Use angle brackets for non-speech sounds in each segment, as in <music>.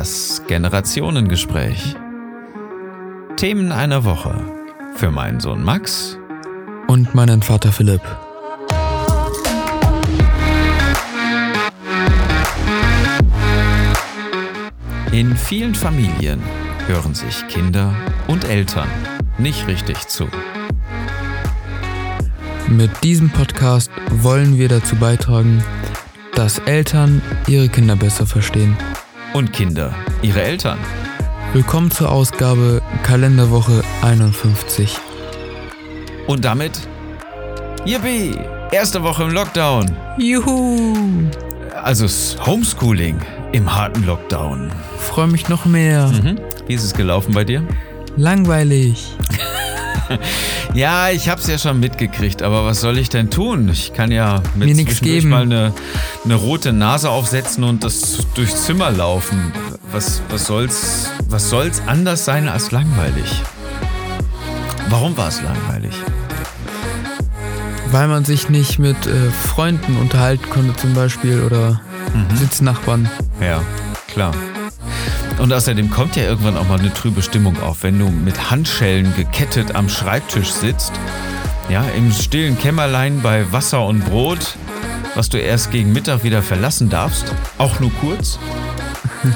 Das Generationengespräch. Themen einer Woche. Für meinen Sohn Max Und meinen Vater Philipp. In vielen Familien hören sich Kinder und Eltern nicht richtig zu. Mit diesem Podcast wollen wir dazu beitragen, dass Eltern ihre Kinder besser verstehen. Und Kinder ihre Eltern. Willkommen zur Ausgabe Kalenderwoche 51. Und damit, yippie, erste Woche im Lockdown. Juhu! Also Homeschooling im harten Lockdown. Freue mich noch mehr. Mhm. Wie ist es gelaufen bei dir? Langweilig. <laughs> <laughs> Ja, ich hab's ja schon mitgekriegt, aber was soll ich denn tun? Ich kann ja mit Mir zwischendurch geben. mal eine, eine rote Nase aufsetzen und das durchs Zimmer laufen. Was, was, soll's, was soll's anders sein als langweilig? Warum war es langweilig? Weil man sich nicht mit äh, Freunden unterhalten konnte zum Beispiel oder Sitznachbarn. Ja, klar. Und außerdem kommt ja irgendwann auch mal eine trübe Stimmung auf, wenn du mit Handschellen gekettet am Schreibtisch sitzt, ja, im stillen Kämmerlein bei Wasser und Brot, was du erst gegen Mittag wieder verlassen darfst, auch nur kurz. <laughs>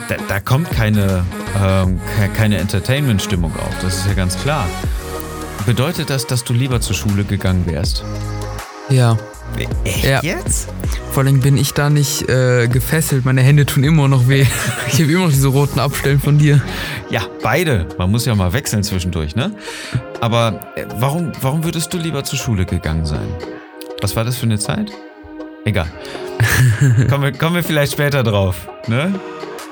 Da, da kommt keine, ke- keine Entertainment-Stimmung auf, das ist ja ganz klar. Bedeutet das, dass du lieber zur Schule gegangen wärst? Ja. Echt Ja. jetzt? Vor allem bin ich da nicht äh, gefesselt. Meine Hände tun immer noch weh. <laughs> Ich habe immer noch diese roten Abstellen von dir. Ja, beide. Man muss ja mal wechseln zwischendurch, ne? Aber äh, warum, warum würdest du lieber zur Schule gegangen sein? Was war das für eine Zeit? Egal. <laughs> kommen, wir, kommen wir vielleicht später drauf, ne?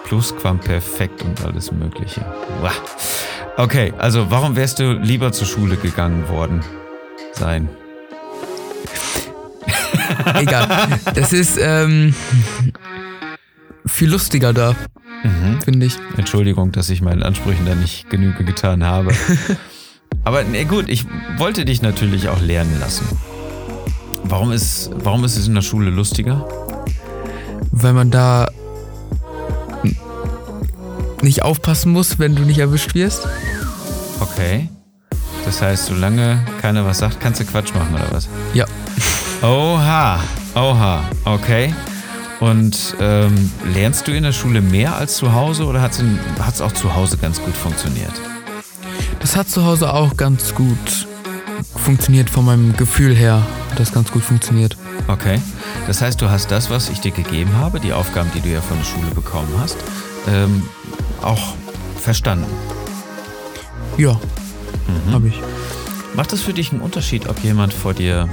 Plusquamperfekt und alles Mögliche. Okay, also warum wärst du lieber zur Schule gegangen worden sein? Egal. Es ist ähm, viel lustiger da, Mhm. finde ich. Entschuldigung, dass ich meinen Ansprüchen da nicht Genüge getan habe. <laughs> Aber ne, gut, ich wollte dich natürlich auch lernen lassen. Warum ist, warum ist es in der Schule lustiger? Weil man da nicht aufpassen muss, wenn du nicht erwischt wirst. Okay. Das heißt, solange keiner was sagt, kannst du Quatsch machen oder was? Ja. Oha, oha, okay. Und ähm, lernst du in der Schule mehr als zu Hause oder hat es auch zu Hause ganz gut funktioniert? Das hat zu Hause auch ganz gut funktioniert von meinem Gefühl her. Hat das ganz gut funktioniert. Okay. Das heißt, du hast das, was ich dir gegeben habe, die Aufgaben, die du ja von der Schule bekommen hast, ähm, auch verstanden. Ja, habe ich. Macht es für dich einen Unterschied, ob jemand vor dir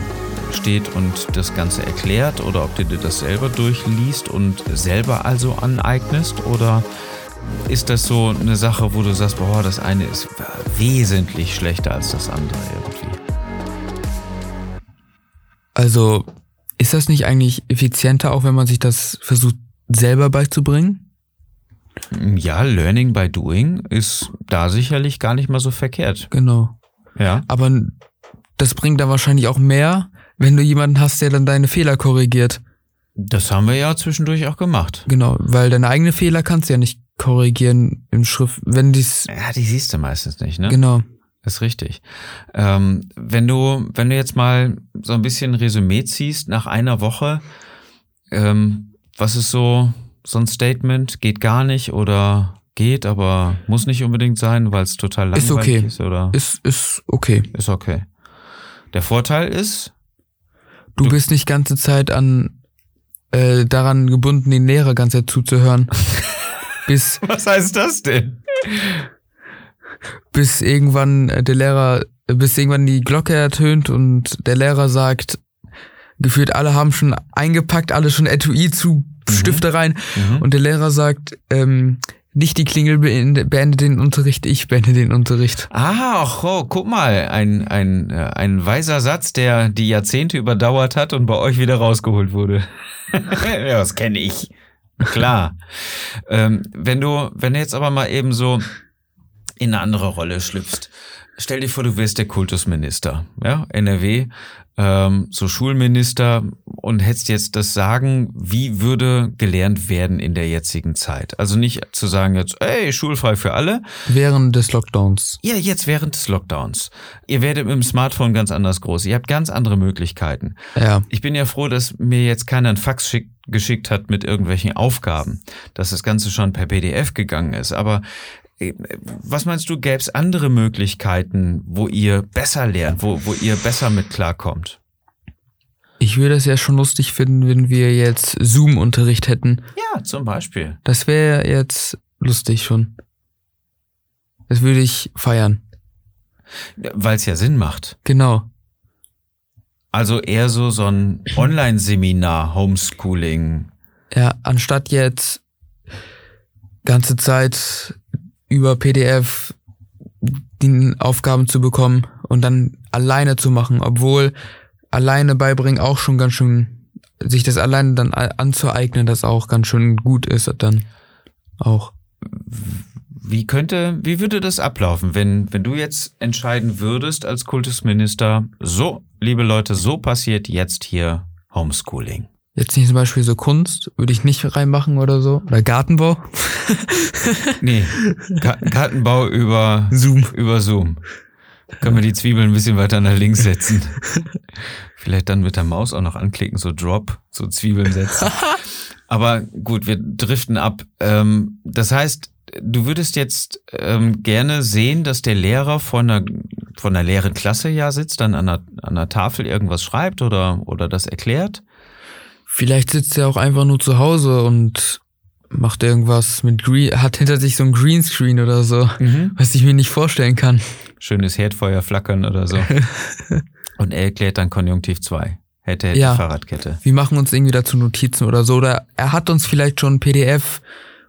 steht und das Ganze erklärt oder ob du dir das selber durchliest und selber also aneignest? Oder ist das so eine Sache, wo du sagst, boah, das eine ist wesentlich schlechter als das andere irgendwie? Also ist das nicht eigentlich effizienter, auch wenn man sich das versucht selber beizubringen? Ja, Learning by Doing ist da sicherlich gar nicht mal so verkehrt. Genau. Ja. Aber das bringt dann wahrscheinlich auch mehr, wenn du jemanden hast, der dann deine Fehler korrigiert. Das haben wir ja zwischendurch auch gemacht. Genau, weil deine eigenen Fehler kannst du ja nicht korrigieren im Schrift, wenn dies Ja, die siehst du meistens nicht, ne? genau. Ist richtig. Ähm, wenn du, wenn du jetzt mal so ein bisschen Resümee ziehst nach einer Woche, ähm, was ist so, so ein Statement? Geht gar nicht oder geht, aber muss nicht unbedingt sein, weil es total langweilig Ist okay. ist oder Ist ist okay. ist okay. Der Vorteil ist, Du, Du- bist nicht ganze Zeit an äh, daran gebunden, den Lehrer ganze Zeit zuzuhören. <laughs> bis was heißt das denn? bis irgendwann äh, der Lehrer, bis irgendwann die Glocke ertönt und der Lehrer sagt, gefühlt alle haben schon eingepackt, alle schon Etui zu Stifte rein Mhm. und der Lehrer sagt, ähm, nicht die Klingel beende, den Unterricht, ich beende den Unterricht. Ah, oh, guck mal, ein, ein, äh, ein weiser Satz, der die Jahrzehnte überdauert hat und bei euch wieder rausgeholt wurde. <laughs> ja, das kenne ich. Klar. ähm, wenn du, wenn du jetzt aber mal eben so in eine andere Rolle schlüpfst, Stell dir vor, du wärst der Kultusminister, ja, NRW, ähm, so Schulminister und hättest jetzt das Sagen, wie würde gelernt werden in der jetzigen Zeit? Also nicht zu sagen jetzt, ey, schulfrei für alle. Während des Lockdowns. Ja, jetzt während des Lockdowns. Ihr werdet mit dem Smartphone ganz anders groß. Ihr habt ganz andere Möglichkeiten. Ja. Ich bin ja froh, dass mir jetzt keiner einen Fax schickt, geschickt hat mit irgendwelchen Aufgaben, dass das Ganze schon per PDF gegangen ist. Aber was meinst du, gäbe es andere Möglichkeiten, wo ihr besser lernt, wo, wo ihr besser mit klarkommt? Ich würde es ja schon lustig finden, wenn wir jetzt Zoom-Unterricht hätten. Ja, zum Beispiel. Das wäre jetzt lustig schon. Das würde ich feiern. Weil es ja Sinn macht. Genau. Also eher so so ein Online-Seminar, Homeschooling. Ja, anstatt jetzt ganze Zeit über PDF die Aufgaben zu bekommen und dann alleine zu machen, obwohl alleine beibringen auch schon ganz schön, sich das alleine dann anzueignen, das auch ganz schön gut ist dann auch. Wie könnte, wie würde das ablaufen, wenn, wenn du jetzt entscheiden würdest als Kultusminister, so, liebe Leute, so passiert jetzt hier Homeschooling? Jetzt nicht zum Beispiel so Kunst, würde ich nicht reinmachen oder so. Oder Gartenbau. <laughs> nee, Gartenbau über Zoom. Über Zoom. Können wir die Zwiebeln ein bisschen weiter nach links setzen. Vielleicht dann mit der Maus auch noch anklicken, so Drop, so Zwiebeln setzen. <laughs> Aber gut, wir driften ab. Ähm, das heißt, du würdest jetzt ähm, gerne sehen, dass der Lehrer von einer, von einer leeren Klasse ja sitzt, dann an einer, an einer Tafel irgendwas schreibt oder, oder das erklärt? Vielleicht sitzt er auch einfach nur zu Hause und macht irgendwas mit Green, hat hinter sich so ein Greenscreen oder so, mhm. was ich mir nicht vorstellen kann. Schönes Herdfeuer flackern oder so. <laughs> und er erklärt dann Konjunktiv 2. Hätte, hätte ja. Fahrradkette. Wir machen uns irgendwie dazu Notizen oder so. Oder er hat uns vielleicht schon PDF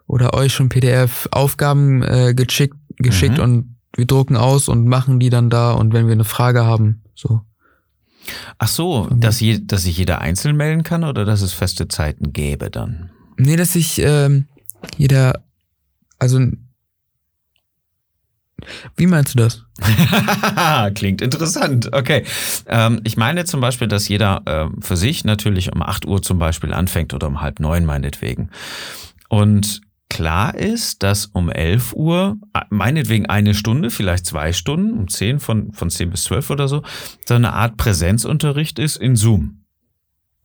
oder euch schon PDF-Aufgaben äh, geschickt, geschickt mhm. und wir drucken aus und machen die dann da und wenn wir eine Frage haben, so. Ach so, dass, je, dass sich jeder einzeln melden kann oder dass es feste Zeiten gäbe dann? Nee, dass sich ähm, jeder, also wie meinst du das? <laughs> Klingt interessant. Okay. Ähm, ich meine zum Beispiel, dass jeder äh, für sich natürlich um 8 Uhr zum Beispiel anfängt oder um halb neun meinetwegen. Und klar ist, dass um 11 Uhr, äh, meinetwegen eine Stunde, vielleicht zwei Stunden, um 10 von, von 10 bis 12 oder so, so eine Art Präsenzunterricht ist in Zoom.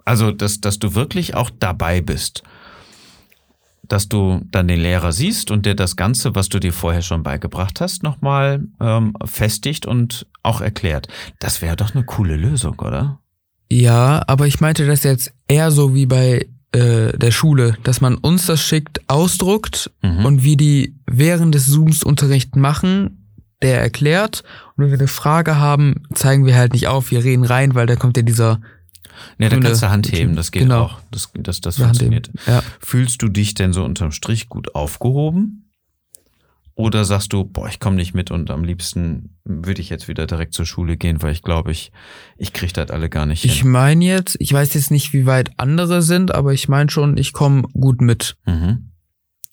Also, dass, dass du wirklich auch dabei bist. Dass du dann den Lehrer siehst und der das Ganze, was du dir vorher schon beigebracht hast, nochmal ähm, festigt und auch erklärt. Das wäre doch eine coole Lösung, oder? Ja, aber ich meinte das jetzt eher so wie bei äh, der Schule, dass man uns das schickt, ausdruckt mhm. und wir die während des Zooms Unterricht machen, der erklärt. Und wenn wir eine Frage haben, zeigen wir halt nicht auf, wir reden rein, weil da kommt ja dieser Ne, da kannst du Hand heben, das geht genau. auch. Das, das, das funktioniert. Ja. Fühlst du dich denn so unterm Strich gut aufgehoben? Oder sagst du, boah, ich komme nicht mit und am liebsten würde ich jetzt wieder direkt zur Schule gehen, weil ich glaube, ich, ich kriege das alle gar nicht ich hin. Ich meine jetzt, ich weiß jetzt nicht, wie weit andere sind, aber ich meine schon, ich komme gut mit. Mhm.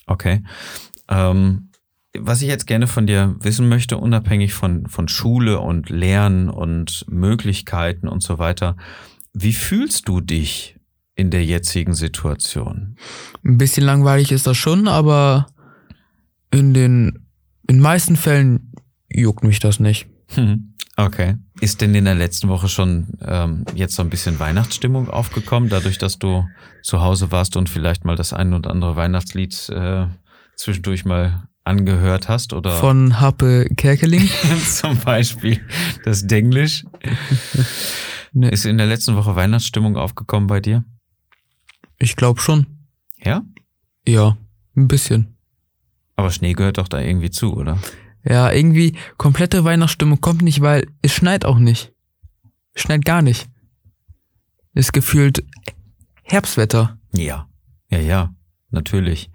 Okay. Ähm, was ich jetzt gerne von dir wissen möchte, unabhängig von, von Schule und Lernen und Möglichkeiten und so weiter, wie fühlst du dich in der jetzigen Situation? Ein bisschen langweilig ist das schon, aber in den in meisten Fällen juckt mich das nicht. Hm, okay. Ist denn in der letzten Woche schon ähm, jetzt so ein bisschen Weihnachtsstimmung aufgekommen, dadurch, dass du zu Hause warst und vielleicht mal das ein oder andere Weihnachtslied äh, zwischendurch mal angehört hast oder? Von Happe Kerkeling. <laughs> Zum Beispiel. Das Denglisch. Nee. ist in der letzten Woche Weihnachtsstimmung aufgekommen bei dir? Ich glaube schon. Ja? Ja ein bisschen aber Schnee gehört doch da irgendwie zu, oder? Ja, irgendwie komplette Weihnachtsstimmung kommt nicht, weil es schneit auch nicht. Es schneit gar nicht. Ist gefühlt Herbstwetter. Ja, ja, ja, natürlich.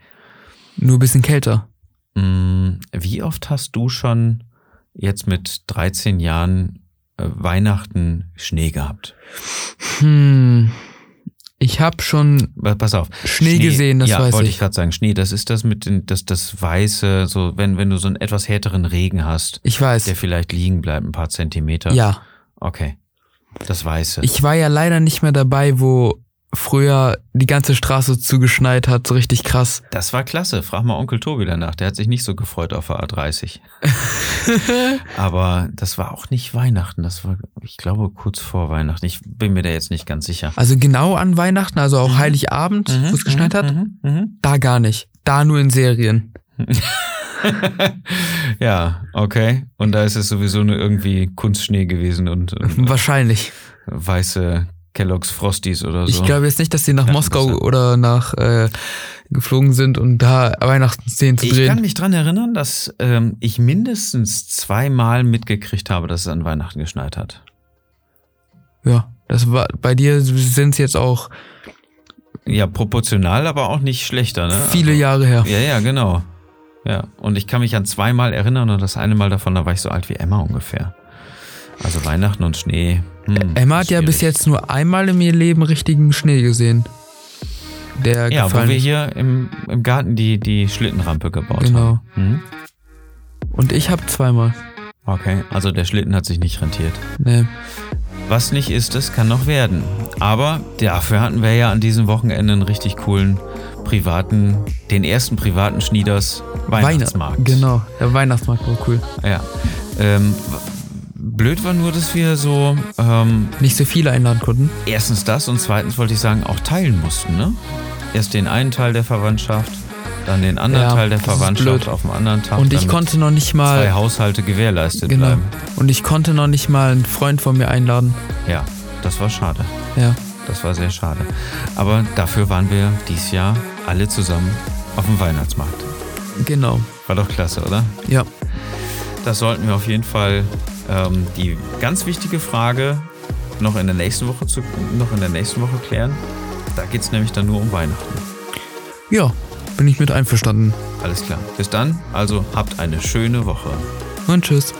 Nur ein bisschen kälter. Mm, wie oft hast du schon jetzt mit 13 Jahren äh, Weihnachten Schnee gehabt? Hm, Ich habe schon Pass auf. Schnee, gesehen, das ja, weiß wollte ich. ich gerade sagen. Schnee, das ist das mit den, das, das Weiße, so, wenn, wenn du so einen etwas härteren Regen hast, Ich weiß. der vielleicht liegen bleibt, ein paar Zentimeter. Ja. Okay. Das Weiße. Ich war ja leider nicht mehr dabei, wo früher die ganze Straße zugeschneit hat, so richtig krass. Das war klasse. Frag mal Onkel Tobi danach. Der hat sich nicht so gefreut auf der A30. <laughs> Aber das war auch nicht Weihnachten. Das war, ich glaube, kurz vor Weihnachten. Ich bin mir da jetzt nicht ganz sicher. Also genau an Weihnachten, also auch Heiligabend, wo es geschneit hat, Mhm, mhm. da gar nicht. Da nur in Serien. <laughs> ja, okay. Und da ist es sowieso nur irgendwie Kunstschnee gewesen und, und Wahrscheinlich. weiße Kellogg's Frosties oder so. Ich glaube jetzt nicht, dass sie nach Ja, Moskau oder nach äh, geflogen sind, um da Weihnachtsszenen zu Ich kann drehen. mich dran erinnern, dass ähm, ich mindestens zweimal mitgekriegt habe, dass es an Weihnachten geschneit hat. Ja, das war bei dir sind es jetzt auch Ja, proportional, aber auch nicht schlechter, ne? viele also, Jahre her. Ja, ja, genau. Ja, und ich kann mich an zweimal erinnern und das eine Mal davon, da war ich so alt wie Emma ungefähr. Also Weihnachten und Schnee. Hm, Emma hat ja bis jetzt nur einmal in ihrem Leben richtigen Schnee gesehen. Der Ja, wo gefallen wir ist. hier im, im Garten die, die Schlittenrampe gebaut Genau. haben. Hm? Und ich habe zweimal. Okay, also der Schlitten hat sich nicht rentiert. Nee. Was nicht ist, es kann noch werden. Aber dafür hatten wir ja an diesem Wochenende einen richtig coolen privaten, den ersten privaten Schnieders Weihnachtsmarkt. Weihnacht- Genau, der Weihnachtsmarkt war cool. Ja. Ähm, blöd war nur, dass wir so ähm, Nicht so viele einladen konnten. erstens das und zweitens wollte ich sagen, auch teilen mussten, ne? Erst den einen Teil der Verwandtschaft, dann den anderen Ja, Teil der Verwandtschaft auf dem anderen Tag. Und ich konnte noch nicht zwei mal. Haushalte gewährleistet Genau. bleiben. Und ich konnte noch nicht mal einen Freund von mir einladen. Ja, das war schade. Ja. Das war sehr schade. Aber dafür waren wir dieses Jahr alle zusammen auf dem Weihnachtsmarkt. Genau. War doch klasse, oder? Ja. Das sollten wir auf jeden Fall ähm, die ganz wichtige Frage noch in der nächsten Woche zu, noch in der nächsten Woche klären. Da geht es nämlich dann nur um Weihnachten. Ja, bin ich mit einverstanden. Alles klar. Bis dann. Also habt eine schöne Woche. Und tschüss.